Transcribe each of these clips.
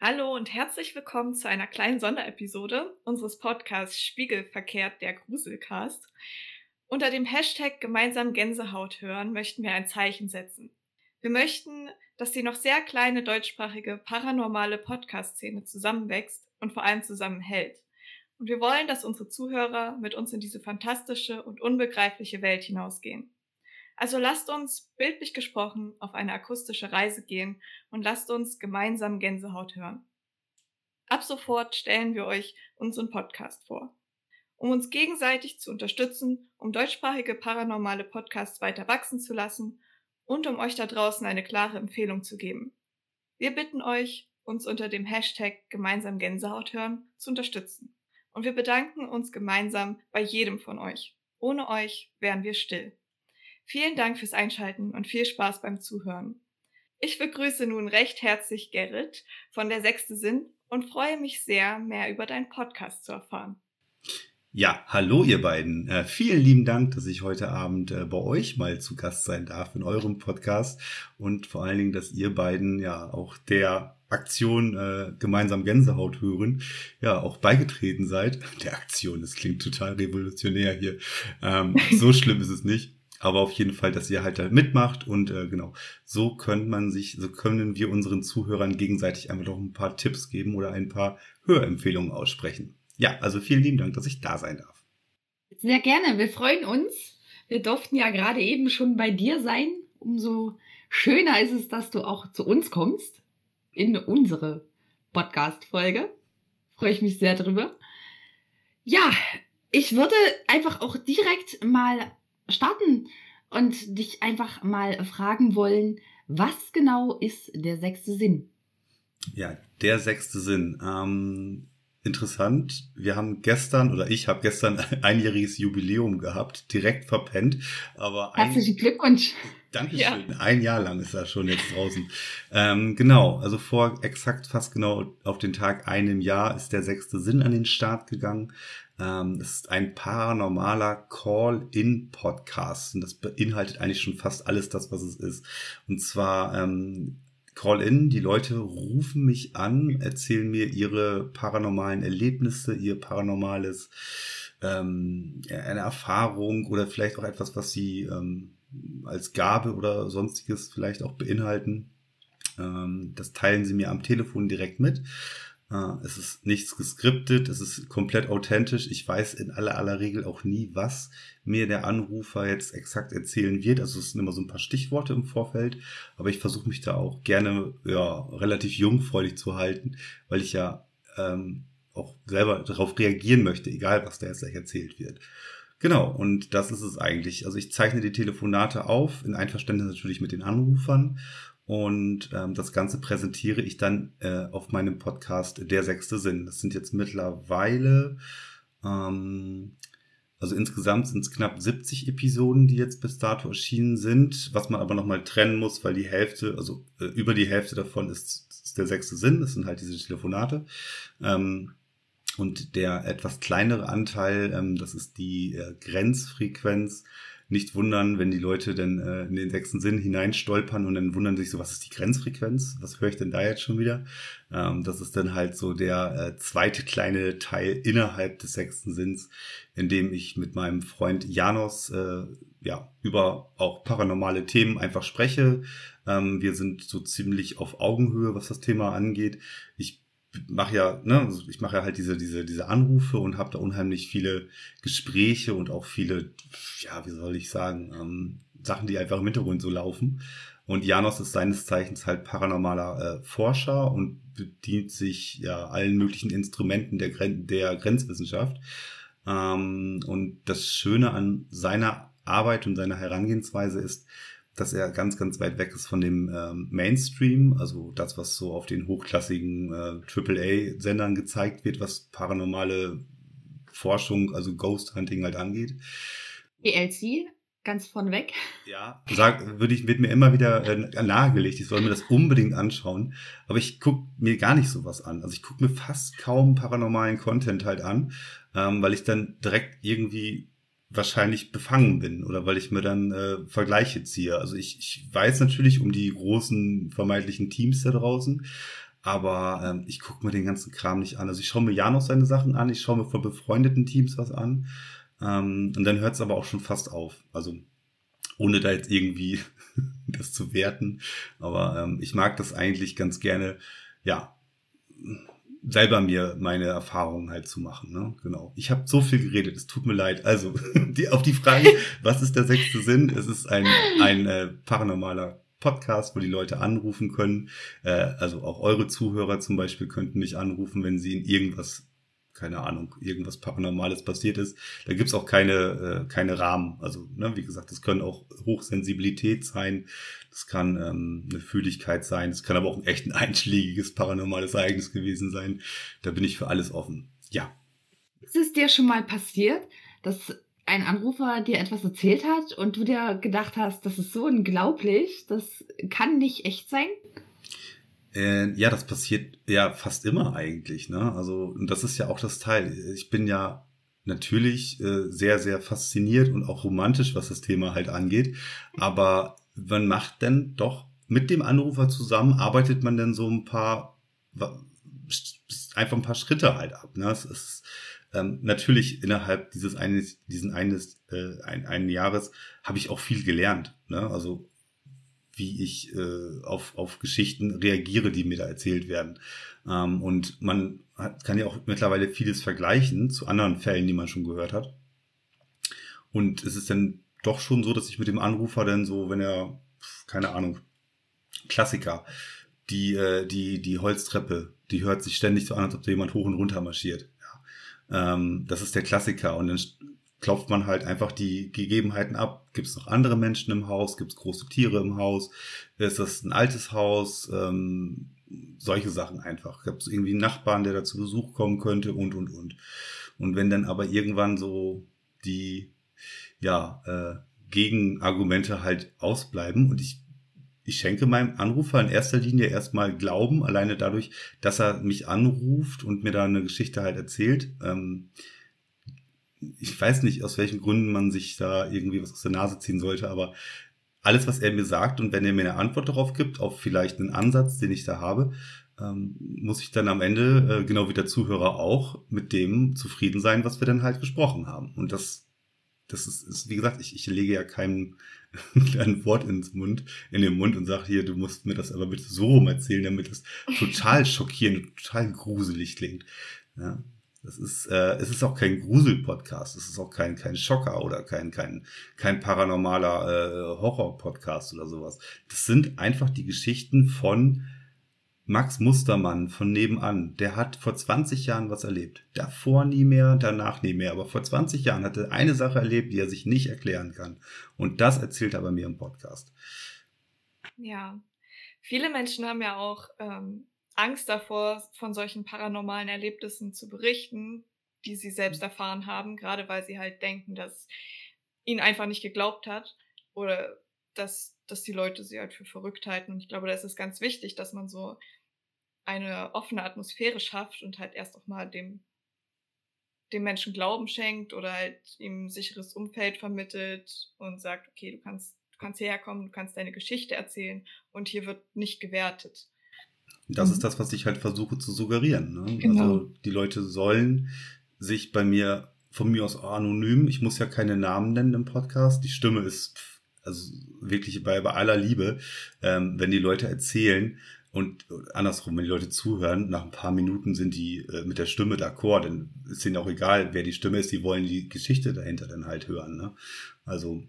Hallo und herzlich willkommen zu einer kleinen Sonderepisode unseres Podcasts Spiegelverkehrt, der Gruselcast. Unter dem Hashtag gemeinsam Gänsehaut hören möchten wir ein Zeichen setzen. Wir möchten, dass die noch sehr kleine deutschsprachige paranormale Podcast-Szene zusammenwächst und vor allem zusammenhält. Und wir wollen, dass unsere Zuhörer mit uns in diese fantastische und unbegreifliche Welt hinausgehen. Also lasst uns, bildlich gesprochen, auf eine akustische Reise gehen und lasst uns gemeinsam Gänsehaut hören. Ab sofort stellen wir euch unseren Podcast vor. Um uns gegenseitig zu unterstützen, um deutschsprachige paranormale Podcasts weiter wachsen zu lassen und um euch da draußen eine klare Empfehlung zu geben. Wir bitten euch, uns unter dem Hashtag gemeinsam Gänsehaut hören zu unterstützen. Und wir bedanken uns gemeinsam bei jedem von euch. Ohne euch wären wir still. Vielen Dank fürs Einschalten und viel Spaß beim Zuhören. Ich begrüße nun recht herzlich Gerrit von der Sechste Sinn und freue mich sehr, mehr über deinen Podcast zu erfahren. Ja, hallo ihr beiden. Äh, vielen lieben Dank, dass ich heute Abend äh, bei euch mal zu Gast sein darf in eurem Podcast und vor allen Dingen, dass ihr beiden ja auch der Aktion äh, gemeinsam Gänsehaut hören, ja auch beigetreten seid. Der Aktion, das klingt total revolutionär hier. Ähm, so schlimm ist es nicht. Aber auf jeden Fall, dass ihr halt da mitmacht und äh, genau, so können man sich, so können wir unseren Zuhörern gegenseitig einfach noch ein paar Tipps geben oder ein paar Hörempfehlungen aussprechen. Ja, also vielen lieben Dank, dass ich da sein darf. Sehr gerne, wir freuen uns. Wir durften ja gerade eben schon bei dir sein. Umso schöner ist es, dass du auch zu uns kommst in unsere Podcast-Folge. Freue ich mich sehr drüber. Ja, ich würde einfach auch direkt mal starten und dich einfach mal fragen wollen, was genau ist der sechste Sinn? Ja, der sechste Sinn. Ähm, interessant. Wir haben gestern oder ich habe gestern ein einjähriges Jubiläum gehabt, direkt verpennt. Aber herzlichen Glückwunsch. Dankeschön. Ja. Ein Jahr lang ist das schon jetzt draußen. ähm, genau, also vor exakt fast genau auf den Tag einem Jahr ist der sechste Sinn an den Start gegangen. Ähm, es ist ein paranormaler Call-in-Podcast und das beinhaltet eigentlich schon fast alles das, was es ist. Und zwar ähm, Call-in, die Leute rufen mich an, erzählen mir ihre paranormalen Erlebnisse, ihr paranormales ähm, eine Erfahrung oder vielleicht auch etwas, was sie ähm, als Gabe oder sonstiges vielleicht auch beinhalten. Ähm, das teilen sie mir am Telefon direkt mit. Es ist nichts geskriptet, es ist komplett authentisch. Ich weiß in aller aller Regel auch nie, was mir der Anrufer jetzt exakt erzählen wird. Also es sind immer so ein paar Stichworte im Vorfeld, aber ich versuche mich da auch gerne ja relativ jungfräulich zu halten, weil ich ja ähm, auch selber darauf reagieren möchte, egal was da jetzt gleich erzählt wird. Genau, und das ist es eigentlich. Also ich zeichne die Telefonate auf, in Einverständnis natürlich mit den Anrufern. Und ähm, das Ganze präsentiere ich dann äh, auf meinem Podcast Der sechste Sinn. Das sind jetzt mittlerweile, ähm, also insgesamt sind es knapp 70 Episoden, die jetzt bis dato erschienen sind, was man aber nochmal trennen muss, weil die Hälfte, also äh, über die Hälfte davon ist, ist der sechste Sinn, das sind halt diese Telefonate. Ähm, und der etwas kleinere Anteil, ähm, das ist die äh, Grenzfrequenz. Nicht wundern, wenn die Leute dann äh, in den sechsten Sinn hineinstolpern und dann wundern sich so, was ist die Grenzfrequenz? Was höre ich denn da jetzt schon wieder? Ähm, das ist dann halt so der äh, zweite kleine Teil innerhalb des sechsten Sinns, in dem ich mit meinem Freund Janos äh, ja über auch paranormale Themen einfach spreche. Ähm, wir sind so ziemlich auf Augenhöhe, was das Thema angeht. Ich mache ja, ne, ich mache ja halt diese, diese, diese Anrufe und habe da unheimlich viele Gespräche und auch viele, ja, wie soll ich sagen, ähm, Sachen, die einfach im Hintergrund so laufen. Und Janos ist seines Zeichens halt paranormaler äh, Forscher und bedient sich ja allen möglichen Instrumenten der, Gren der Grenzwissenschaft. Ähm, und das Schöne an seiner Arbeit und seiner Herangehensweise ist, dass er ganz, ganz weit weg ist von dem ähm, Mainstream, also das, was so auf den hochklassigen äh, AAA-Sendern gezeigt wird, was paranormale Forschung, also Ghost Hunting halt angeht. ELC, ganz von weg. Ja, sag, würde ich, wird mir immer wieder äh, nahegelegt, ich soll mir das unbedingt anschauen. Aber ich gucke mir gar nicht sowas an. Also ich gucke mir fast kaum paranormalen Content halt an, ähm, weil ich dann direkt irgendwie wahrscheinlich befangen bin oder weil ich mir dann äh, Vergleiche ziehe. Also ich, ich weiß natürlich um die großen vermeintlichen Teams da draußen, aber ähm, ich gucke mir den ganzen Kram nicht an. Also ich schaue mir ja noch seine Sachen an, ich schaue mir von befreundeten Teams was an ähm, und dann hört es aber auch schon fast auf. Also ohne da jetzt irgendwie das zu werten, aber ähm, ich mag das eigentlich ganz gerne, ja, selber mir meine Erfahrungen halt zu machen. Ne? Genau. Ich habe so viel geredet, es tut mir leid. Also die, auf die Frage, was ist der sechste Sinn? Es ist ein, ein äh, paranormaler Podcast, wo die Leute anrufen können. Äh, also auch eure Zuhörer zum Beispiel könnten mich anrufen, wenn sie in irgendwas keine Ahnung, irgendwas Paranormales passiert ist. Da gibt's auch keine, äh, keine Rahmen. Also, ne, wie gesagt, das können auch Hochsensibilität sein, das kann ähm, eine Fühligkeit sein, es kann aber auch ein echt ein einschlägiges paranormales Ereignis gewesen sein. Da bin ich für alles offen. Ja. Ist es dir schon mal passiert, dass ein Anrufer dir etwas erzählt hat und du dir gedacht hast, das ist so unglaublich, das kann nicht echt sein? Äh, ja, das passiert ja fast immer eigentlich. Ne? Also, und das ist ja auch das Teil. Ich bin ja natürlich äh, sehr, sehr fasziniert und auch romantisch, was das Thema halt angeht. Aber man macht dann doch mit dem Anrufer zusammen, arbeitet man dann so ein paar, einfach ein paar Schritte halt ab. Ne? Es ist ähm, natürlich innerhalb dieses eines, diesen eines, äh, ein, einen Jahres habe ich auch viel gelernt. Ne? Also wie ich äh, auf, auf Geschichten reagiere, die mir da erzählt werden. Ähm, und man hat, kann ja auch mittlerweile vieles vergleichen zu anderen Fällen, die man schon gehört hat. Und es ist dann doch schon so, dass ich mit dem Anrufer dann so, wenn er, keine Ahnung, Klassiker, die, äh, die, die Holztreppe, die hört sich ständig so an, als ob da jemand hoch und runter marschiert. Ja. Ähm, das ist der Klassiker. Und dann klopft man halt einfach die Gegebenheiten ab. Gibt es noch andere Menschen im Haus? Gibt es große Tiere im Haus? Ist das ein altes Haus? Ähm, solche Sachen einfach. Gibt es irgendwie einen Nachbarn, der da zu Besuch kommen könnte und, und, und. Und wenn dann aber irgendwann so die, ja, äh, Gegenargumente halt ausbleiben und ich ich schenke meinem Anrufer in erster Linie erstmal Glauben, alleine dadurch, dass er mich anruft und mir da eine Geschichte halt erzählt. Ähm, ich weiß nicht, aus welchen Gründen man sich da irgendwie was aus der Nase ziehen sollte, aber alles, was er mir sagt und wenn er mir eine Antwort darauf gibt, auf vielleicht einen Ansatz, den ich da habe, ähm, muss ich dann am Ende, äh, genau wie der Zuhörer auch, mit dem zufrieden sein, was wir dann halt gesprochen haben. Und das, das ist, ist wie gesagt, ich, ich lege ja keinem ein Wort ins Mund, in den Mund und sage hier, du musst mir das aber bitte so rum erzählen, damit es total schockierend total gruselig klingt. Ja, das ist, äh, es ist auch kein Grusel-Podcast, es ist auch kein, kein Schocker oder kein, kein, kein paranormaler äh, Horror-Podcast oder sowas. Das sind einfach die Geschichten von Max Mustermann von nebenan. Der hat vor 20 Jahren was erlebt. Davor nie mehr, danach nie mehr. Aber vor 20 Jahren hat er eine Sache erlebt, die er sich nicht erklären kann. Und das erzählt er bei mir im Podcast. Ja. Viele Menschen haben ja auch ähm, Angst davor, von solchen paranormalen Erlebnissen zu berichten, die sie selbst mhm. erfahren haben, gerade weil sie halt denken, dass ihnen einfach nicht geglaubt hat oder dass, dass die Leute sie halt für verrückt halten. Und ich glaube, da ist es ganz wichtig, dass man so eine offene Atmosphäre schafft und halt erst auch mal dem, dem Menschen Glauben schenkt oder halt ihm ein sicheres Umfeld vermittelt und sagt, okay, du kannst, du kannst hierher kommen, du kannst deine Geschichte erzählen und hier wird nicht gewertet. Das mhm. ist das, was ich halt versuche zu suggerieren. Ne? Genau. Also die Leute sollen sich bei mir von mir aus anonym, ich muss ja keine Namen nennen im Podcast, die Stimme ist also wirklich bei, bei aller Liebe, ähm, wenn die Leute erzählen und andersrum, wenn die Leute zuhören, nach ein paar Minuten sind die äh, mit der Stimme d'accord, dann ist ihnen auch egal, wer die Stimme ist, die wollen die Geschichte dahinter dann halt hören. Ne? Also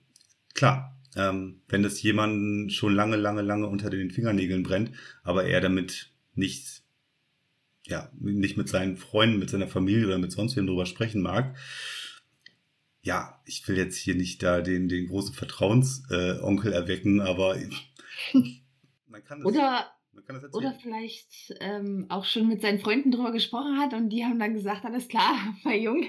klar, ähm, wenn das jemanden schon lange, lange, lange unter den Fingernägeln brennt, aber er damit nicht, ja, nicht mit seinen Freunden, mit seiner Familie oder mit sonst wem drüber sprechen mag, ja, ich will jetzt hier nicht da den, den großen Vertrauensonkel äh, erwecken, aber man kann das, oder Man kann das erzählen. Oder vielleicht ähm, auch schon mit seinen Freunden drüber gesprochen hat und die haben dann gesagt, alles klar, mein Junge,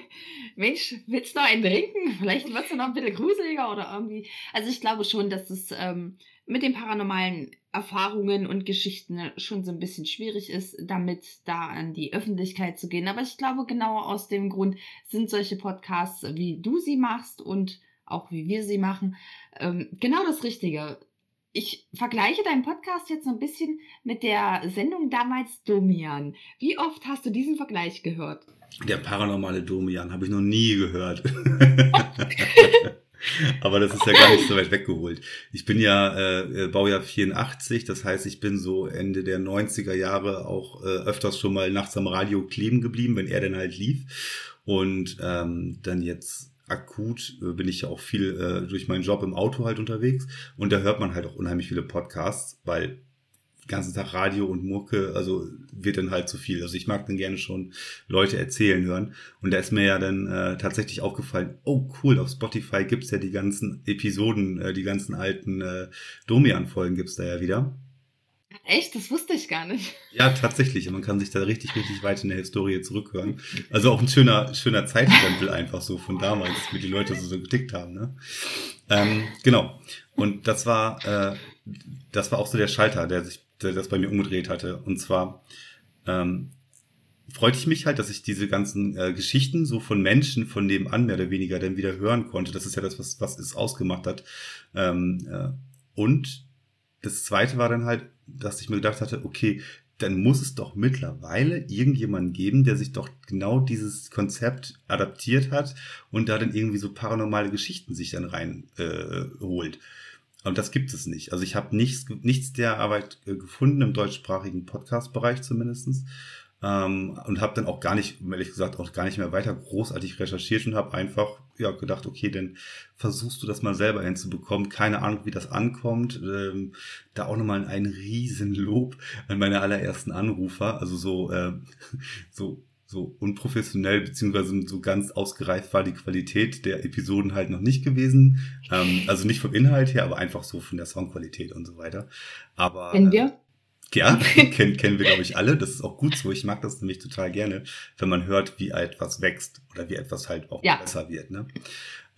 Mensch, willst du noch einen trinken? Vielleicht wird es noch ein bisschen gruseliger oder irgendwie. Also ich glaube schon, dass es ähm, mit den paranormalen Erfahrungen und Geschichten schon so ein bisschen schwierig ist, damit da an die Öffentlichkeit zu gehen. Aber ich glaube, genau aus dem Grund sind solche Podcasts, wie du sie machst und auch wie wir sie machen, ähm, genau das Richtige. Ich vergleiche deinen Podcast jetzt so ein bisschen mit der Sendung damals Domian. Wie oft hast du diesen Vergleich gehört? Der paranormale Domian habe ich noch nie gehört. Aber das ist ja gar nicht so weit weggeholt. Ich bin ja äh, Baujahr 84, das heißt, ich bin so Ende der 90er Jahre auch äh, öfters schon mal nachts am Radio kleben geblieben, wenn er denn halt lief. Und ähm, dann jetzt akut äh, bin ich ja auch viel äh, durch meinen Job im Auto halt unterwegs. Und da hört man halt auch unheimlich viele Podcasts, weil ganzen Tag Radio und Mucke, also wird dann halt zu viel. Also ich mag dann gerne schon Leute erzählen hören. Und da ist mir ja dann äh, tatsächlich aufgefallen, oh cool, auf Spotify gibt's ja die ganzen Episoden, äh, die ganzen alten äh, Domian-Folgen gibt's da ja wieder. Echt? Das wusste ich gar nicht. Ja, tatsächlich. Man kann sich da richtig, richtig weit in der Historie zurückhören. Also auch ein schöner, schöner Zeitstempel einfach so von damals, wie die Leute so, so getickt haben. Ne? Ähm, genau. Und das war, äh, das war auch so der Schalter, der sich der das bei mir umgedreht hatte. Und zwar ähm, freute ich mich halt, dass ich diese ganzen äh, Geschichten so von Menschen von nebenan mehr oder weniger dann wieder hören konnte. Das ist ja das, was, was es ausgemacht hat. Ähm, äh, und das zweite war dann halt, dass ich mir gedacht hatte, okay, dann muss es doch mittlerweile irgendjemanden geben, der sich doch genau dieses Konzept adaptiert hat und da dann irgendwie so paranormale Geschichten sich dann rein äh, holt. Und das gibt es nicht. Also ich habe nichts, nichts der Arbeit äh, gefunden im deutschsprachigen Podcast-Bereich zumindestens ähm, und habe dann auch gar nicht, ehrlich gesagt, auch gar nicht mehr weiter großartig recherchiert und habe einfach ja gedacht, okay, dann versuchst du das mal selber hinzubekommen. Keine Ahnung, wie das ankommt. Ähm, da auch nochmal ein riesen Lob an meine allerersten Anrufer. Also so, äh, so so unprofessionell beziehungsweise so ganz ausgereift war die Qualität der Episoden halt noch nicht gewesen. Ähm, also nicht vom Inhalt her, aber einfach so von der Songqualität und so weiter. Aber kennen wir? Ja, kennen, kennen wir glaube ich alle. Das ist auch gut so. Ich mag das nämlich total gerne, wenn man hört, wie etwas wächst oder wie etwas halt auch ja. besser wird. Ne?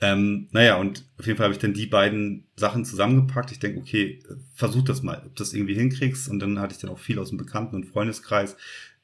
Ähm, naja, und auf jeden Fall habe ich dann die beiden Sachen zusammengepackt. Ich denke, okay, versuch das mal, ob du das irgendwie hinkriegst. Und dann hatte ich dann auch viel aus dem Bekannten- und Freundeskreis,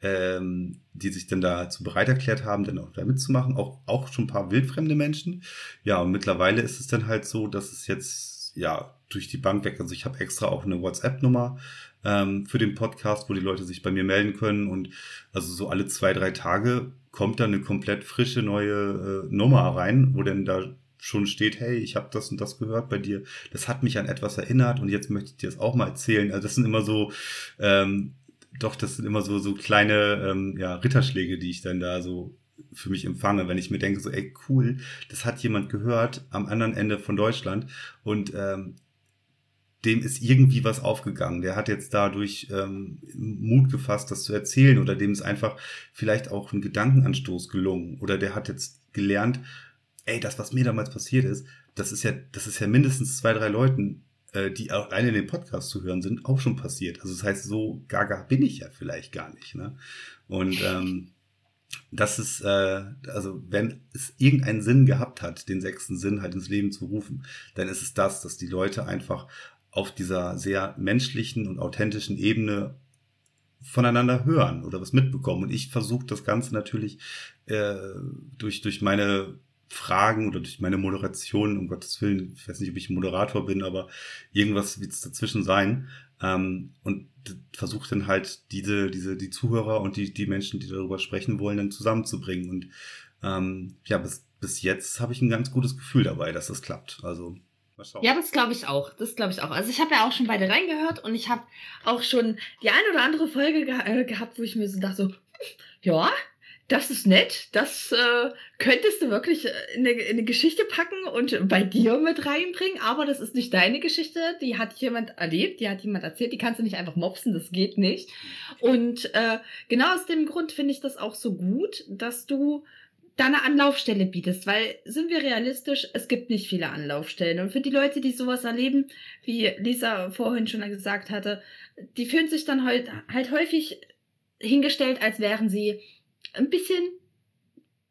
ähm, die sich dann dazu bereit erklärt haben, dann auch da mitzumachen. Auch, auch schon ein paar wildfremde Menschen. Ja, und mittlerweile ist es dann halt so, dass es jetzt ja durch die Bank weg. Also ich habe extra auch eine WhatsApp-Nummer ähm, für den Podcast, wo die Leute sich bei mir melden können. Und also so alle zwei, drei Tage kommt dann eine komplett frische neue äh, Nummer rein, wo dann da schon steht, hey, ich habe das und das gehört bei dir, das hat mich an etwas erinnert und jetzt möchte ich dir das auch mal erzählen. Also das sind immer so ähm, doch, das sind immer so, so kleine ähm, ja, Ritterschläge, die ich dann da so für mich empfange, wenn ich mir denke, so, ey, cool, das hat jemand gehört am anderen Ende von Deutschland und ähm, dem ist irgendwie was aufgegangen. Der hat jetzt dadurch ähm, Mut gefasst, das zu erzählen oder dem ist einfach vielleicht auch ein Gedankenanstoß gelungen oder der hat jetzt gelernt, ey, das, was mir damals passiert ist, das ist ja, das ist ja mindestens zwei, drei Leuten äh, die alleine in den Podcast zu hören sind, auch schon passiert. Also das heißt, so gaga bin ich ja vielleicht gar nicht. Ne? Und ähm, das ist, äh, also wenn es irgendeinen Sinn gehabt hat, den sechsten Sinn halt ins Leben zu rufen, dann ist es das, dass die Leute einfach auf dieser sehr menschlichen und authentischen Ebene voneinander hören oder was mitbekommen. Und ich versuche das Ganze natürlich äh, durch, durch meine Fragen oder durch meine Moderation, um Gottes Willen, ich weiß nicht, ob ich Moderator bin, aber irgendwas wird es dazwischen sein. Ähm, und versuche dann halt diese, diese, die Zuhörer und die, die Menschen, die darüber sprechen wollen, dann zusammenzubringen. Und ähm, ja, bis, bis jetzt habe ich ein ganz gutes Gefühl dabei, dass das klappt. Also ja, das glaube ich auch. Das glaube ich auch. Also ich habe ja auch schon beide reingehört und ich habe auch schon die eine oder andere Folge ge äh, gehabt, wo ich mir so dachte, so, ja, das ist nett, das äh, könntest du wirklich äh, in eine, in eine, Geschichte packen und bei dir mit reinbringen, aber das ist nicht deine Geschichte, die hat jemand erlebt, die hat jemand erzählt, die kannst du nicht einfach mopsen, das geht nicht. Und äh, genau aus dem Grund finde ich das auch so gut, dass du da eine Anlaufstelle bietest, weil sind wir realistisch, es gibt nicht viele Anlaufstellen. Und für die Leute, die sowas erleben, wie Lisa vorhin schon gesagt hatte, die fühlen sich dann halt, halt häufig hingestellt, als wären sie ein bisschen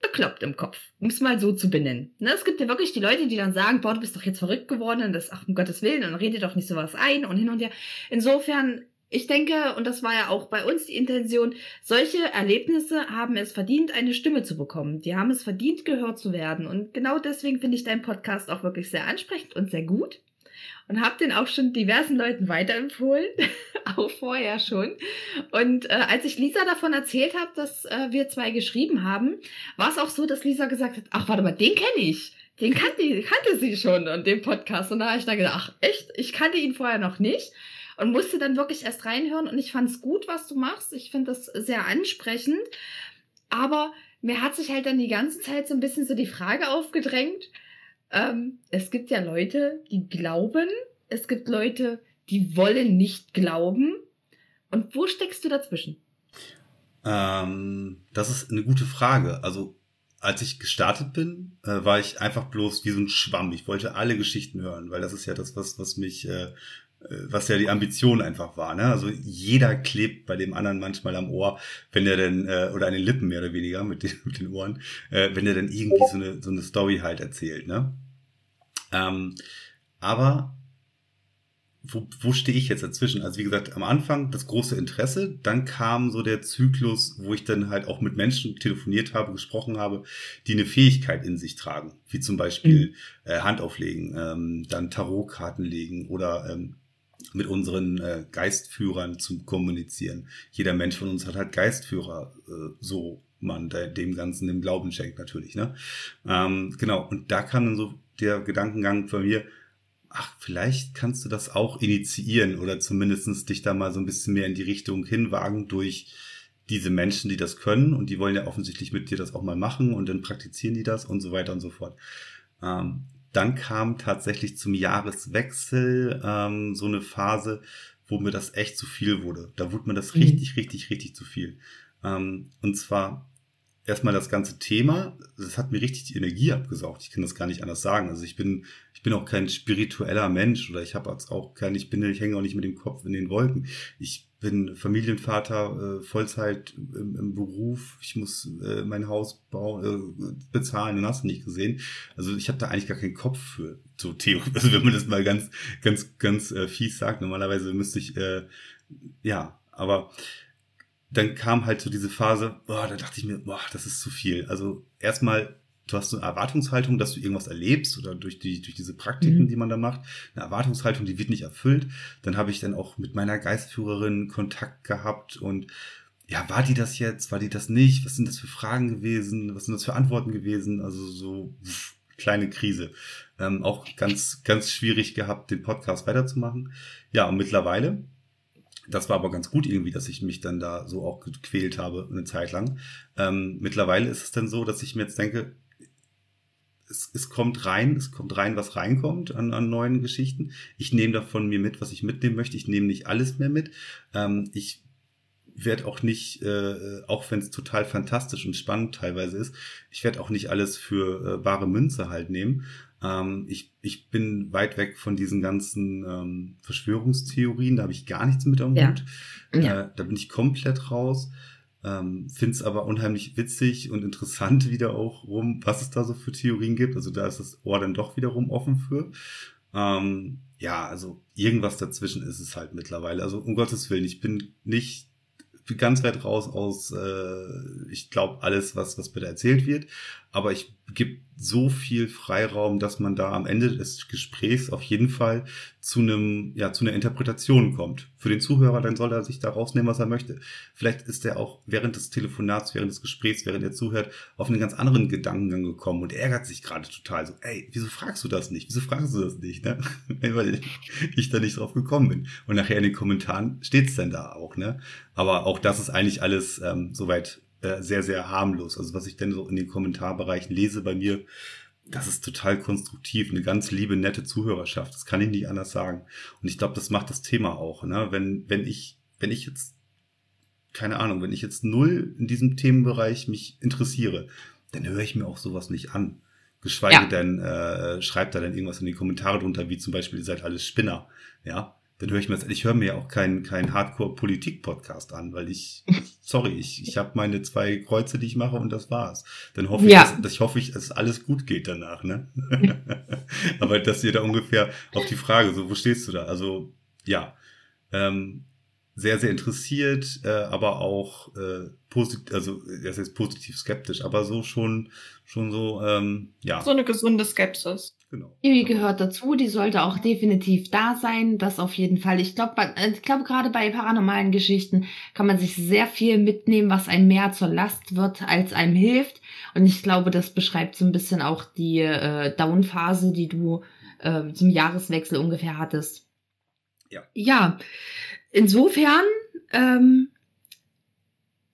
bekloppt im Kopf, um es mal so zu benennen. Ne, es gibt ja wirklich die Leute, die dann sagen, boah, du bist doch jetzt verrückt geworden und das, ach, um Gottes Willen, und redet doch nicht sowas ein und hin und her. Insofern ich denke, und das war ja auch bei uns die Intention, solche Erlebnisse haben es verdient, eine Stimme zu bekommen. Die haben es verdient, gehört zu werden. Und genau deswegen finde ich deinen Podcast auch wirklich sehr ansprechend und sehr gut. Und habe den auch schon diversen Leuten weiterempfohlen, auch vorher schon. Und äh, als ich Lisa davon erzählt habe, dass äh, wir zwei geschrieben haben, war es auch so, dass Lisa gesagt hat, ach warte mal, den kenne ich. Den kannte, kannte sie schon und den Podcast. Und da habe ich dann gedacht, ach echt, ich kannte ihn vorher noch nicht und musste dann wirklich erst reinhören und ich fand es gut, was du machst. Ich finde das sehr ansprechend. Aber mir hat sich halt dann die ganze Zeit so ein bisschen so die Frage aufgedrängt. Ähm, es gibt ja Leute, die glauben. Es gibt Leute, die wollen nicht glauben. Und wo steckst du dazwischen? Ähm, das ist eine gute Frage. Also als ich gestartet bin, äh, war ich einfach bloß wie so ein Schwamm. Ich wollte alle Geschichten hören, weil das ist ja das, was, was mich äh, was ja die Ambition einfach war. Ne? Also jeder klebt bei dem anderen manchmal am Ohr, wenn der denn, äh, oder an den Lippen mehr oder weniger mit den, mit den Ohren, äh, wenn der dann irgendwie so eine, so eine Story halt erzählt. Ne? Ähm, aber wo, wo stehe ich jetzt dazwischen? Also wie gesagt, am Anfang das große Interesse, dann kam so der Zyklus, wo ich dann halt auch mit Menschen telefoniert habe, gesprochen habe, die eine Fähigkeit in sich tragen, wie zum Beispiel mhm. äh, Hand auflegen, ähm, dann Tarotkarten legen oder ähm, mit unseren äh, Geistführern zu kommunizieren. Jeder Mensch von uns hat halt Geistführer, äh, so man dem Ganzen den Glauben schenkt natürlich. Ne? Ähm, genau, und da kam dann so der Gedankengang von mir, ach, vielleicht kannst du das auch initiieren oder zumindestens dich da mal so ein bisschen mehr in die Richtung hinwagen durch diese Menschen, die das können und die wollen ja offensichtlich mit dir das auch mal machen und dann praktizieren die das und so weiter und so fort. Ähm, dann kam tatsächlich zum Jahreswechsel ähm, so eine Phase, wo mir das echt zu viel wurde. Da wurde mir das mhm. richtig, richtig, richtig zu viel. Ähm, und zwar erstmal das ganze Thema, das hat mir richtig die Energie abgesaugt. Ich kann das gar nicht anders sagen. Also ich bin, ich bin auch kein spiritueller Mensch oder ich habe auch kein, ich bin, ich hänge auch nicht mit dem Kopf in den Wolken. Ich bin Familienvater, äh, Vollzeit im, im, Beruf, ich muss äh, mein Haus bauen, äh, bezahlen, dann hast du nicht gesehen. Also ich habe da eigentlich gar keinen Kopf für, so Theo. Also wenn man das mal ganz, ganz, ganz äh, fies sagt, normalerweise müsste ich, äh, ja, aber dann kam halt so diese Phase, boah, da dachte ich mir, boah, das ist zu viel. Also erstmal du hast so eine Erwartungshaltung, dass du irgendwas erlebst oder durch die durch diese Praktiken, mhm. die man da macht, eine Erwartungshaltung, die wird nicht erfüllt. Dann habe ich dann auch mit meiner Geistführerin Kontakt gehabt und ja, war die das jetzt, war die das nicht? Was sind das für Fragen gewesen? Was sind das für Antworten gewesen? Also so pff, kleine Krise. Ähm, auch ganz ganz schwierig gehabt, den Podcast weiterzumachen. Ja, und mittlerweile das war aber ganz gut irgendwie, dass ich mich dann da so auch gequält habe eine Zeit lang. Ähm, mittlerweile ist es dann so, dass ich mir jetzt denke, es, es kommt rein, es kommt rein, was reinkommt an, an neuen Geschichten. Ich nehme davon mir mit, was ich mitnehmen möchte. Ich nehme nicht alles mehr mit. Ähm, ich werde auch nicht, äh, auch wenn es total fantastisch und spannend teilweise ist, ich werde auch nicht alles für äh, wahre Münze halt nehmen. Ähm, ich, ich bin weit weg von diesen ganzen ähm, Verschwörungstheorien, da habe ich gar nichts mit am Hut. Ja. Ja. Äh, da bin ich komplett raus. Ähm, Finde es aber unheimlich witzig und interessant wieder auch rum, was es da so für Theorien gibt. Also da ist das Ohr dann doch wiederum offen für. Ähm, ja, also irgendwas dazwischen ist es halt mittlerweile. Also um Gottes Willen, ich bin nicht ganz weit raus aus, äh, ich glaube, alles, was, was bitte erzählt wird. Aber ich gebe so viel Freiraum, dass man da am Ende des Gesprächs auf jeden Fall zu einem, ja, zu einer Interpretation kommt. Für den Zuhörer, dann soll er sich da rausnehmen, was er möchte. Vielleicht ist er auch während des Telefonats, während des Gesprächs, während er zuhört, auf einen ganz anderen Gedankengang gekommen und ärgert sich gerade total so, ey, wieso fragst du das nicht? Wieso fragst du das nicht, ne? Weil ich da nicht drauf gekommen bin. Und nachher in den Kommentaren steht's dann da auch, ne? Aber auch das ist eigentlich alles ähm, soweit äh, sehr, sehr harmlos. Also was ich denn so in den Kommentarbereichen lese bei mir, das ist total konstruktiv, eine ganz liebe, nette Zuhörerschaft. Das kann ich nicht anders sagen. Und ich glaube, das macht das Thema auch. Ne? Wenn, wenn ich, wenn ich jetzt, keine Ahnung, wenn ich jetzt null in diesem Themenbereich mich interessiere, dann höre ich mir auch sowas nicht an. Geschweige Ja. denn, äh, schreibt da dann irgendwas in die Kommentare drunter, wie zum Beispiel, ihr seid alles Spinner. Ja, dann höre ich mir das, ich höre mir ja auch keinen keinen Hardcore-Politik-Podcast an, weil ich, sorry, ich, ich habe meine zwei Kreuze, die ich mache und das war's. Dann hoffe ich, Ja. dass, dass ich hoffe ich, dass alles gut geht danach, ne? Aber dass ihr da ungefähr auf die Frage, so, wo stehst du da? Also, ja, ähm, sehr, sehr interessiert, äh, aber auch äh, positiv, also das heißt positiv skeptisch, aber so schon, schon so, ähm, ja, So eine gesunde Skepsis. Genau. Die gehört dazu, die sollte auch definitiv da sein, das auf jeden Fall. Ich glaube, ich glaube gerade bei paranormalen Geschichten kann man sich sehr viel mitnehmen, was einem mehr zur Last wird, als einem hilft. Und ich glaube, das beschreibt so ein bisschen auch die äh, Down-Phase, die du äh, zum Jahreswechsel ungefähr hattest. Ja. Ja, insofern, ähm,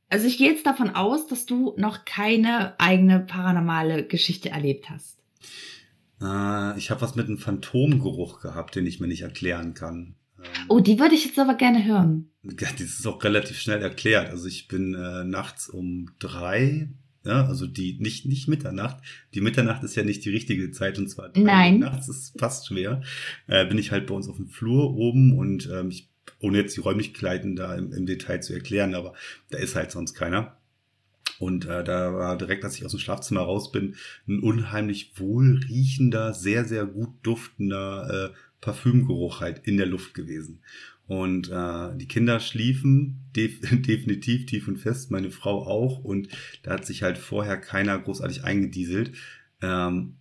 also ich gehe jetzt davon aus, dass du noch keine eigene paranormale Geschichte erlebt hast. Äh, ich habe was mit einem Phantomgeruch gehabt, den ich mir nicht erklären kann. Ähm, Oh, die würde ich jetzt aber gerne hören. Ja, das ist auch relativ schnell erklärt. Also ich bin äh, nachts um drei, ja, also die nicht nicht Mitternacht. Die Mitternacht ist ja nicht die richtige Zeit und zwar Nein. nachts ist fast schwer. Äh, bin ich halt bei uns auf dem Flur oben und ähm, ich, ohne jetzt die Räumlichkeiten da im, im Detail zu erklären, aber da ist halt sonst keiner. Und äh, da war direkt, als ich aus dem Schlafzimmer raus bin, ein unheimlich wohlriechender, sehr, sehr gut duftender äh, Parfümgeruch halt in der Luft gewesen. Und äh, die Kinder schliefen def definitiv tief und fest, meine Frau auch. Und da hat sich halt vorher keiner großartig eingedieselt. Ähm,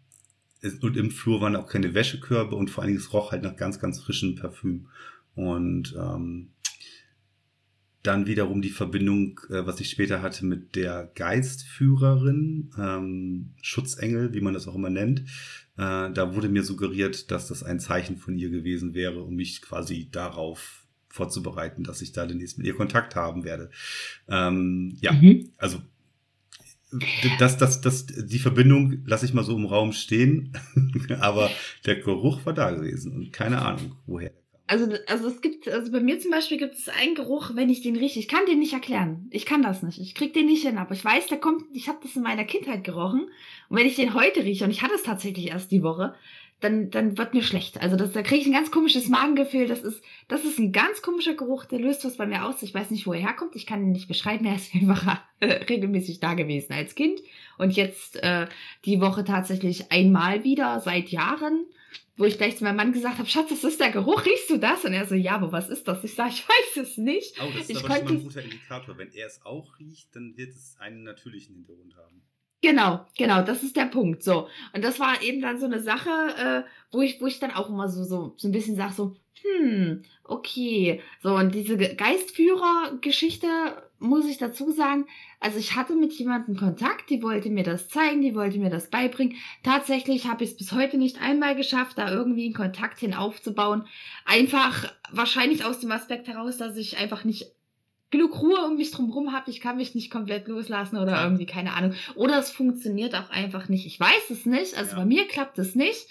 und im Flur waren auch keine Wäschekörbe und vor allen Dingen es roch halt nach ganz, ganz frischem Parfüm. Und ähm, dann wiederum die Verbindung, äh, was ich später hatte mit der Geistführerin, ähm, Schutzengel, wie man das auch immer nennt. Äh, da wurde mir suggeriert, dass das ein Zeichen von ihr gewesen wäre, um mich quasi darauf vorzubereiten, dass ich da demnächst mit ihr Kontakt haben werde. Ähm, ja, Mhm. also das, das, das, die Verbindung lasse ich mal so im Raum stehen, aber der Geruch war da gewesen und keine Ahnung, woher. Also, also es gibt, also bei mir zum Beispiel gibt es einen Geruch, wenn ich den rieche. Ich kann den nicht erklären. Ich kann das nicht. Ich krieg den nicht hin. Aber ich weiß, der kommt, ich habe das in meiner Kindheit gerochen. Und wenn ich den heute rieche, und ich hatte es tatsächlich erst die Woche, dann, dann wird mir schlecht. Also das, da kriege ich ein ganz komisches Magengefühl. Das ist, das ist ein ganz komischer Geruch, der löst was bei mir aus. Ich weiß nicht, wo er herkommt. Ich kann ihn nicht beschreiben. Er ist einfach äh, regelmäßig da gewesen als Kind. Und jetzt äh, die Woche tatsächlich einmal wieder seit Jahren wo ich gleich zu meinem Mann gesagt habe, Schatz, das ist der Geruch, riechst du das? Und er so, ja, aber was ist das? Ich sage, ich weiß es nicht. Oh, das ist Ich aber schon mal ein guter Indikator. Wenn er es auch riecht, dann wird es einen natürlichen Hintergrund haben. Genau, genau, das ist der Punkt. So. Und das war eben dann so eine Sache, äh, wo ich, wo ich dann auch immer so, so, so ein bisschen sag, so, hm, okay. So, und diese Ge- Geistführer-Geschichte muss ich dazu sagen, also ich hatte mit jemandem Kontakt, die wollte mir das zeigen, die wollte mir das beibringen. Tatsächlich habe ich es bis heute nicht einmal geschafft, da irgendwie einen Kontakt hin aufzubauen. Einfach wahrscheinlich aus dem Aspekt heraus, dass ich einfach nicht genug Ruhe um mich drumherum habe. Ich kann mich nicht komplett loslassen oder irgendwie, keine Ahnung. Oder es funktioniert auch einfach nicht. Ich weiß es nicht. Also Ja. bei mir klappt es nicht.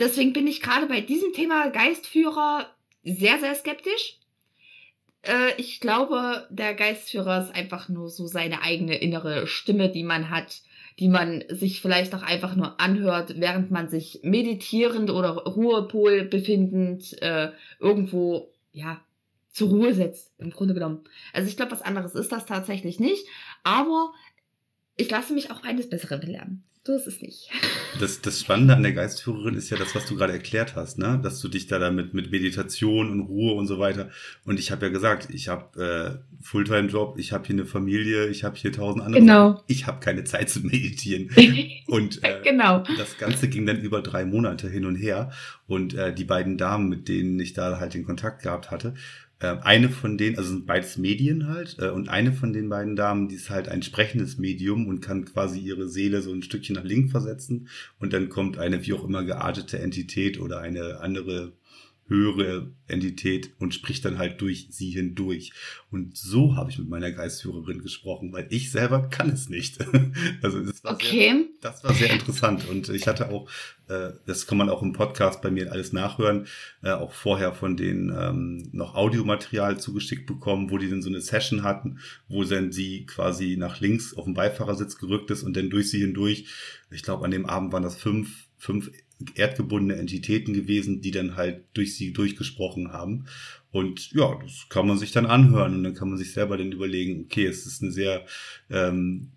Deswegen bin ich gerade bei diesem Thema Geistführer sehr, sehr skeptisch. Äh, ich glaube, der Geistführer ist einfach nur so seine eigene innere Stimme, die man hat, die man sich vielleicht auch einfach nur anhört, während man sich meditierend oder Ruhepol befindend äh, irgendwo, ja, zur Ruhe setzt, im Grunde genommen. Also ich glaube, was anderes ist das tatsächlich nicht, aber ich lasse mich auch eines Besseren belehren. So ist es nicht. Das, das Spannende an der Geistführerin ist ja das, was du gerade erklärt hast, ne? Dass du dich da damit mit Meditation und Ruhe und so weiter. Und ich habe ja gesagt, ich habe äh, Fulltime-Job, ich habe hier eine Familie, ich habe hier tausend andere. Genau. Sachen. Ich habe keine Zeit zu meditieren. Und äh, genau. das Ganze ging dann über drei Monate hin und her. Und äh, die beiden Damen, mit denen ich da halt den Kontakt gehabt hatte, eine von denen, also sind beides Medien halt, äh, und eine von den beiden Damen, die ist halt ein sprechendes Medium und kann quasi ihre Seele so ein Stückchen nach links versetzen. Und dann kommt eine wie auch immer geartete Entität oder eine andere höhere Entität und spricht dann halt durch sie hindurch. Und so habe ich mit meiner Geistführerin gesprochen, weil ich selber kann es nicht. Also das war, Okay. sehr, das war sehr interessant und ich hatte auch, äh, das kann man auch im Podcast bei mir alles nachhören, äh, auch vorher von denen ähm, noch Audiomaterial zugeschickt bekommen, wo die dann so eine Session hatten, wo dann sie quasi nach links auf den Beifahrersitz gerückt ist und dann durch sie hindurch, ich glaube an dem Abend waren das fünf, fünf erdgebundene Entitäten gewesen, die dann halt durch sie durchgesprochen haben. Und ja, das kann man sich dann anhören und dann kann man sich selber dann überlegen, okay, ist eine sehr ähm,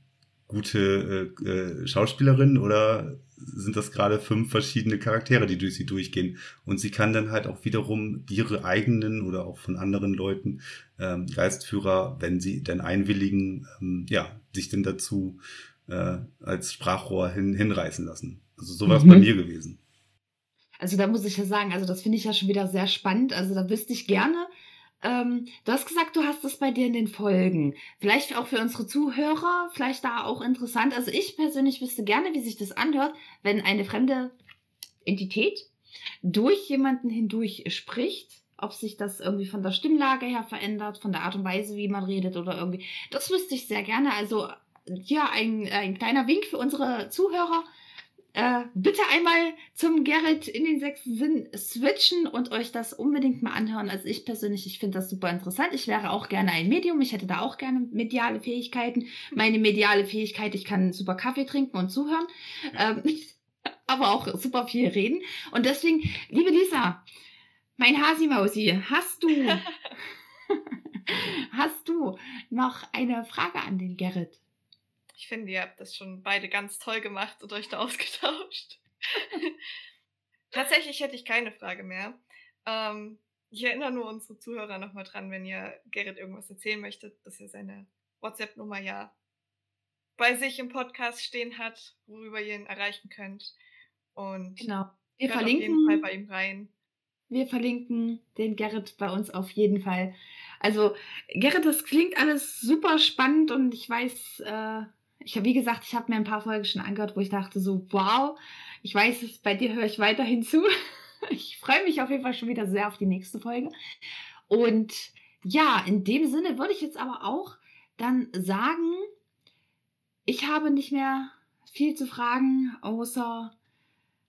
gute äh, äh, Schauspielerin oder sind das gerade fünf verschiedene Charaktere, die durch sie durchgehen? Und sie kann dann halt auch wiederum ihre eigenen oder auch von anderen Leuten ähm, Geistführer, wenn sie denn einwilligen, ähm, ja, sich denn dazu äh, als Sprachrohr hin, hinreißen lassen. Also so war es Mhm. bei mir gewesen. Also da muss ich ja sagen, also das finde ich ja schon wieder sehr spannend. Also da wüsste ich gerne. Ähm, du hast gesagt, du hast das bei dir in den Folgen. Vielleicht auch für unsere Zuhörer, vielleicht da auch interessant. Also ich persönlich wüsste gerne, wie sich das anhört, wenn eine fremde Entität durch jemanden hindurch spricht. Ob sich das irgendwie von der Stimmlage her verändert, von der Art und Weise, wie man redet oder irgendwie. Das wüsste ich sehr gerne. Also ja, ein, ein kleiner Wink für unsere Zuhörer. Äh, bitte einmal zum Gerrit in den sechsten Sinn switchen und euch das unbedingt mal anhören. Also ich persönlich, ich finde das super interessant. Ich wäre auch gerne ein Medium. Ich hätte da auch gerne mediale Fähigkeiten. Meine mediale Fähigkeit, ich kann super Kaffee trinken und zuhören. Ähm, aber auch super viel reden. Und deswegen, liebe Lisa, mein Hasimausi, hast du, hast du noch eine Frage an den Gerrit? Ich finde, ihr habt das schon beide ganz toll gemacht und euch da ausgetauscht. Tatsächlich hätte ich keine Frage mehr. Ähm, ich erinnere nur unsere Zuhörer nochmal dran, wenn ihr Gerrit irgendwas erzählen möchtet, dass er seine WhatsApp-Nummer ja bei sich im Podcast stehen hat, worüber ihr ihn erreichen könnt. Und Genau. Wir hört auf jeden verlinken. Fall bei ihm rein. Wir verlinken den Gerrit bei uns auf jeden Fall. Also, Gerrit, das klingt alles super spannend und ich weiß, äh, ich habe, wie gesagt, ich habe mir ein paar Folgen schon angehört, wo ich dachte so, wow, ich weiß bei dir höre ich weiterhin zu. Ich freue mich auf jeden Fall schon wieder sehr auf die nächste Folge. Und ja, in dem Sinne würde ich jetzt aber auch dann sagen, ich habe nicht mehr viel zu fragen, außer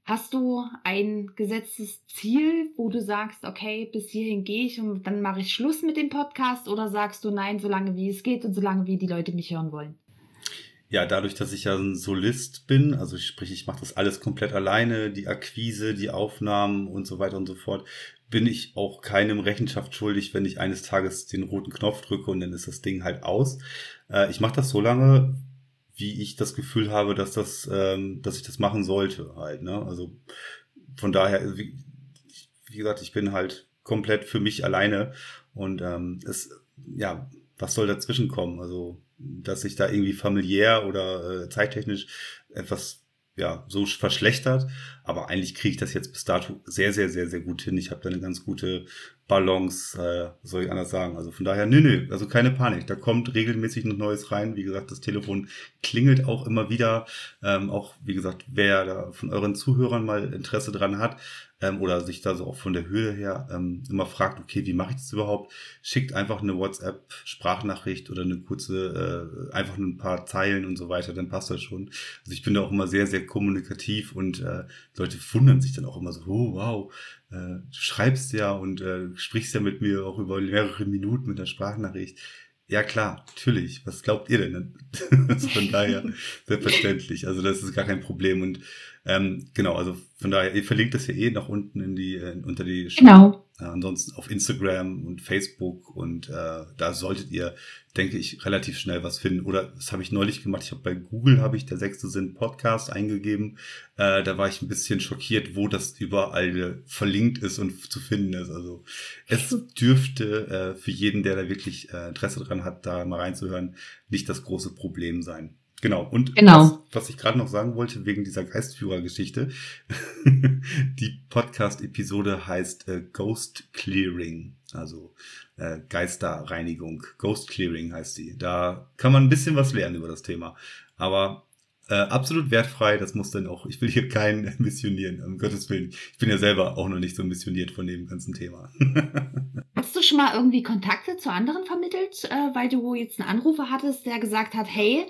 Hast du ein gesetztes Ziel, wo du sagst, okay, bis hierhin gehe ich und dann mache ich Schluss mit dem Podcast? Oder sagst du nein, solange wie es geht und solange wie die Leute mich hören wollen? Ja, dadurch, dass ich ja ein Solist bin, also sprich, ich mache das alles komplett alleine, die Akquise, die Aufnahmen und so weiter und so fort, bin ich auch keinem Rechenschaft schuldig, wenn ich eines Tages den roten Knopf drücke und dann ist das Ding halt aus. Äh, ich mache das so lange, wie ich das Gefühl habe, dass das, ähm, dass ich das machen sollte halt. Ne? Also von daher, wie, wie gesagt, ich bin halt komplett für mich alleine und ähm, es, ja, was soll dazwischen kommen? Also dass sich da irgendwie familiär oder äh, zeittechnisch etwas ja so verschlechtert, aber eigentlich kriege ich das jetzt bis dato sehr sehr sehr sehr gut hin. Ich habe da eine ganz gute Balance, äh, soll ich anders sagen. Also von daher, nö, nö, also keine Panik. Da kommt regelmäßig noch Neues rein. Wie gesagt, das Telefon klingelt auch immer wieder. Ähm, auch, wie gesagt, wer da von euren Zuhörern mal Interesse dran hat ähm, oder sich da so auch von der Höhe her ähm, immer fragt, okay, wie mache ich das überhaupt? Schickt einfach eine WhatsApp-Sprachnachricht oder eine kurze, äh, einfach nur ein paar Zeilen und so weiter, dann passt das schon. Also ich bin da auch immer sehr, sehr kommunikativ und äh, Leute wundern sich dann auch immer so, oh wow, du schreibst ja und äh, sprichst ja mit mir auch über mehrere Minuten mit der Sprachnachricht. Ja klar, natürlich. Was glaubt ihr denn? also von daher selbstverständlich. Also das ist gar kein Problem und ähm, genau. Also von daher, ihr verlinkt das ja eh nach unten in die äh, unter die Show. Genau. Ansonsten auf Instagram und Facebook und äh, da solltet ihr, denke ich, relativ schnell was finden. Oder das habe ich neulich gemacht. Ich habe bei Google habe ich der sechste Sinn Podcast eingegeben. Äh, da war ich ein bisschen schockiert, wo das überall verlinkt ist und zu finden ist. Also es dürfte äh, für jeden, der da wirklich äh, Interesse dran hat, da mal reinzuhören, nicht das große Problem sein. Genau. Und Genau. was, was ich gerade noch sagen wollte, wegen dieser Geistführer-Geschichte, die Podcast-Episode heißt äh, Ghost Clearing, also äh, Geisterreinigung. Ghost Clearing heißt die. Da kann man ein bisschen was lernen über das Thema. Aber äh, absolut wertfrei. Das muss dann auch, ich will hier keinen missionieren, um Gottes Willen. Ich bin ja selber auch noch nicht so missioniert von dem ganzen Thema. Hast du schon mal irgendwie Kontakte zu anderen vermittelt, äh, weil du jetzt einen Anrufer hattest, der gesagt hat, hey,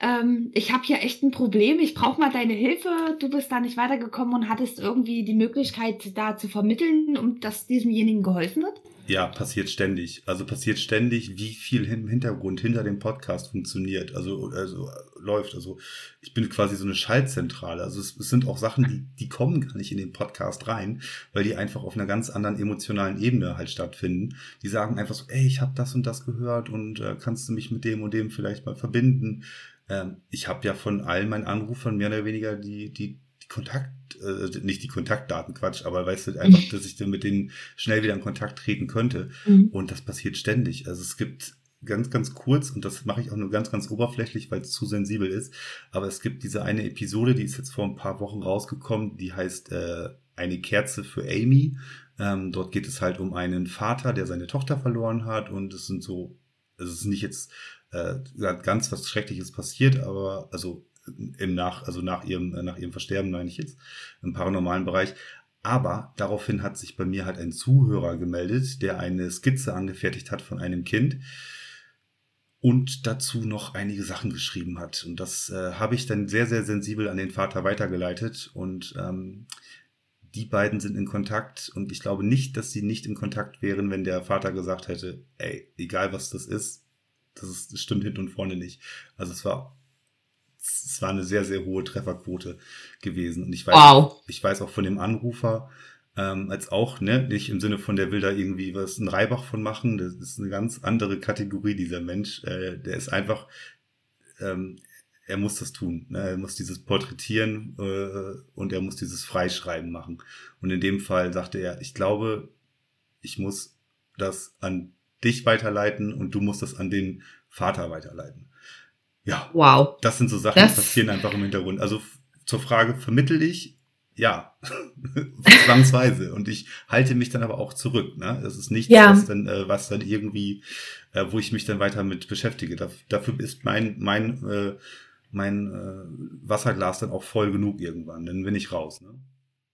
ähm, ich habe hier echt ein Problem, ich brauche mal deine Hilfe, du bist da nicht weitergekommen und hattest irgendwie die Möglichkeit, da zu vermitteln, um dass diesemjenigen geholfen wird? Ja, passiert ständig. Also passiert ständig, wie viel im Hintergrund hinter dem Podcast funktioniert. Also, also läuft. Also ich bin quasi so eine Schaltzentrale. Also es, es, sind auch Sachen, die, die kommen gar nicht in den Podcast rein, weil die einfach auf einer ganz anderen emotionalen Ebene halt stattfinden. Die sagen einfach so, ey, ich habe das und das gehört und äh, kannst du mich mit dem und dem vielleicht mal verbinden? Ähm, ich habe ja von allen meinen Anrufern mehr oder weniger die, die, die Kontakt, äh, nicht die Kontaktdaten, Quatsch, aber weißt du, einfach, dass ich dann mit denen schnell wieder in Kontakt treten könnte. Mhm. Und das passiert ständig. Also es gibt ganz, ganz kurz, und das mache ich auch nur ganz, ganz oberflächlich, weil es zu sensibel ist, aber es gibt diese eine Episode, die ist jetzt vor ein paar Wochen rausgekommen, die heißt äh, Eine Kerze für Amy. Ähm, dort geht es halt um einen Vater, der seine Tochter verloren hat und es sind so, es ist nicht jetzt äh, ganz was Schreckliches passiert, aber also im nach, also nach ihrem, äh, nach ihrem Versterben, meine ich jetzt, im paranormalen Bereich. Aber daraufhin hat sich bei mir halt ein Zuhörer gemeldet, der eine Skizze angefertigt hat von einem Kind und dazu noch einige Sachen geschrieben hat. Und das äh, habe ich dann sehr, sehr sensibel an den Vater weitergeleitet. Und ähm, die beiden sind in Kontakt. Und ich glaube nicht, dass sie nicht in Kontakt wären, wenn der Vater gesagt hätte, ey, egal was das ist, das, ist, das stimmt hinten und vorne nicht. Also es war, es war eine sehr, sehr hohe Trefferquote gewesen. Und ich weiß, wow. ich weiß auch von dem Anrufer, ähm, als auch, ne, nicht im Sinne von der will da irgendwie was ein Reibach von machen. Das ist eine ganz andere Kategorie, dieser Mensch. Äh, der ist einfach, ähm, er muss das tun. Ne? Er muss dieses Porträtieren äh, und er muss dieses Freischreiben machen. Und in dem Fall sagte er, ich glaube, ich muss das an dich weiterleiten und du musst das an den Vater weiterleiten. Ja. Wow. Das sind so Sachen, das die passieren einfach im Hintergrund. Also zur Frage, vermittel ich? Ja, zwangsweise. Und ich halte mich dann aber auch zurück. Ne? Das ist nichts, ja. was, dann, äh, was dann irgendwie, äh, wo ich mich dann weiter mit beschäftige. Da, dafür ist mein, mein, äh, mein äh, Wasserglas dann auch voll genug irgendwann. Dann bin ich raus. Ne?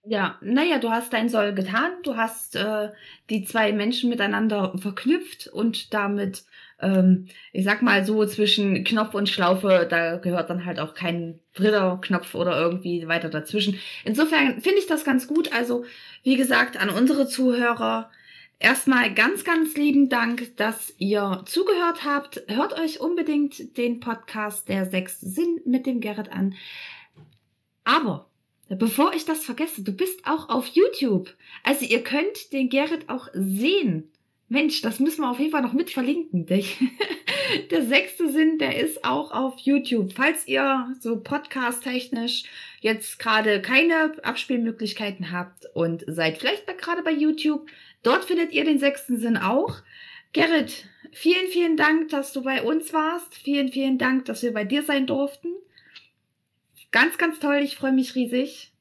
Ja, naja, du hast dein Soll getan, du hast äh, die zwei Menschen miteinander verknüpft und damit, ähm, ich sag mal so, zwischen Knopf und Schlaufe, da gehört dann halt auch kein dritter Knopf oder irgendwie weiter dazwischen. Insofern finde ich das ganz gut. Also, wie gesagt, an unsere Zuhörer erstmal ganz, ganz lieben Dank, dass ihr zugehört habt. Hört euch unbedingt den Podcast Der sechste Sinn mit dem Gerrit an. Aber Bevor ich das vergesse, du bist auch auf YouTube. Also ihr könnt den Gerrit auch sehen. Mensch, das müssen wir auf jeden Fall noch mit verlinken. Der, der sechste Sinn, der ist auch auf YouTube. Falls ihr so podcast-technisch jetzt gerade keine Abspielmöglichkeiten habt und seid vielleicht gerade bei YouTube, dort findet ihr den sechsten Sinn auch. Gerrit, vielen, vielen Dank, dass du bei uns warst. Vielen, vielen Dank, dass wir bei dir sein durften. Ganz, ganz toll. Ich freue mich riesig.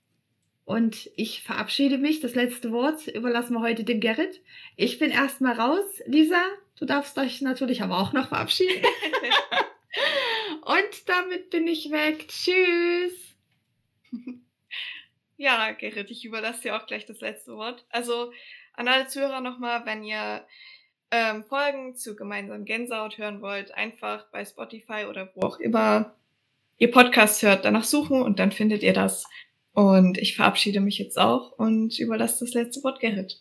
Und ich verabschiede mich. Das letzte Wort überlassen wir heute dem Gerrit. Ich bin erstmal raus. Lisa, du darfst euch natürlich aber auch noch verabschieden. Und damit bin ich weg. Tschüss. Ja, Gerrit, ich überlasse dir auch gleich das letzte Wort. Also an alle Zuhörer nochmal, wenn ihr ähm, Folgen zu gemeinsamen Gänsehaut hören wollt, einfach bei Spotify oder wo auch immer ihr Podcast hört, danach suchen und dann findet ihr das. Und ich verabschiede mich jetzt auch und überlasse das letzte Wort Gerrit.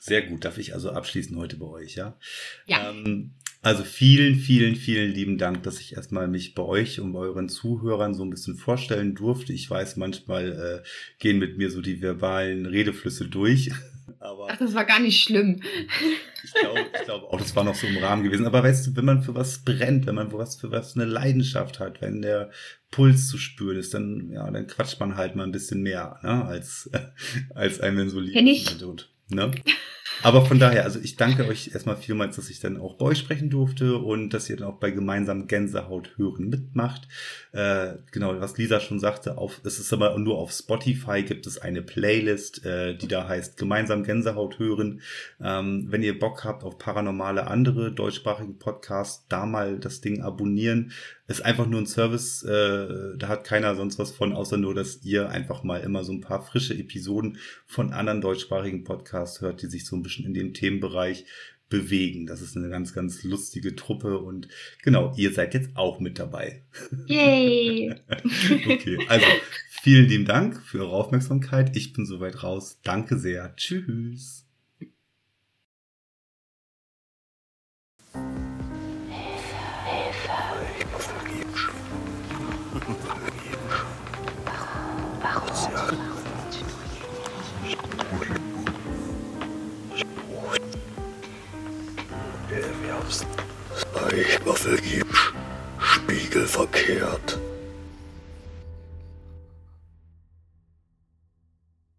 Sehr gut, darf ich also abschließen heute bei euch, ja? Ja. Ähm, also vielen, vielen, vielen lieben Dank, dass ich erstmal mich bei euch und bei euren Zuhörern so ein bisschen vorstellen durfte. Ich weiß, manchmal äh, gehen mit mir so die verbalen Redeflüsse durch. Aber Ach, das war gar nicht schlimm. Ich glaube ich glaub auch, das war noch so im Rahmen gewesen. Aber weißt du, wenn man für was brennt, wenn man für was, für was eine Leidenschaft hat, wenn der Puls zu spüren ist, dann, ja, dann quatscht man halt mal ein bisschen mehr, ne, als, als ein, wenn so lieb Kenn ich. Ne? Aber von daher, also ich danke euch erstmal vielmals, dass ich dann auch bei euch sprechen durfte und dass ihr dann auch bei gemeinsam Gänsehaut hören mitmacht. Äh, genau, was Lisa schon sagte, auf, es ist aber nur auf Spotify gibt es eine Playlist, äh, die da heißt gemeinsam Gänsehaut hören. Ähm, wenn ihr Bock habt auf paranormale andere deutschsprachigen Podcasts, da mal das Ding abonnieren. Ist einfach nur ein Service, äh, da hat keiner sonst was von, außer nur, dass ihr einfach mal immer so ein paar frische Episoden von anderen deutschsprachigen Podcasts hört, die sich so ein bisschen in dem Themenbereich bewegen. Das ist eine ganz, ganz lustige Truppe und genau, ihr seid jetzt auch mit dabei. Yay! okay, also vielen lieben Dank für eure Aufmerksamkeit. Ich bin soweit raus. Danke sehr. Tschüss. War vergibst. Spiegelverkehrt.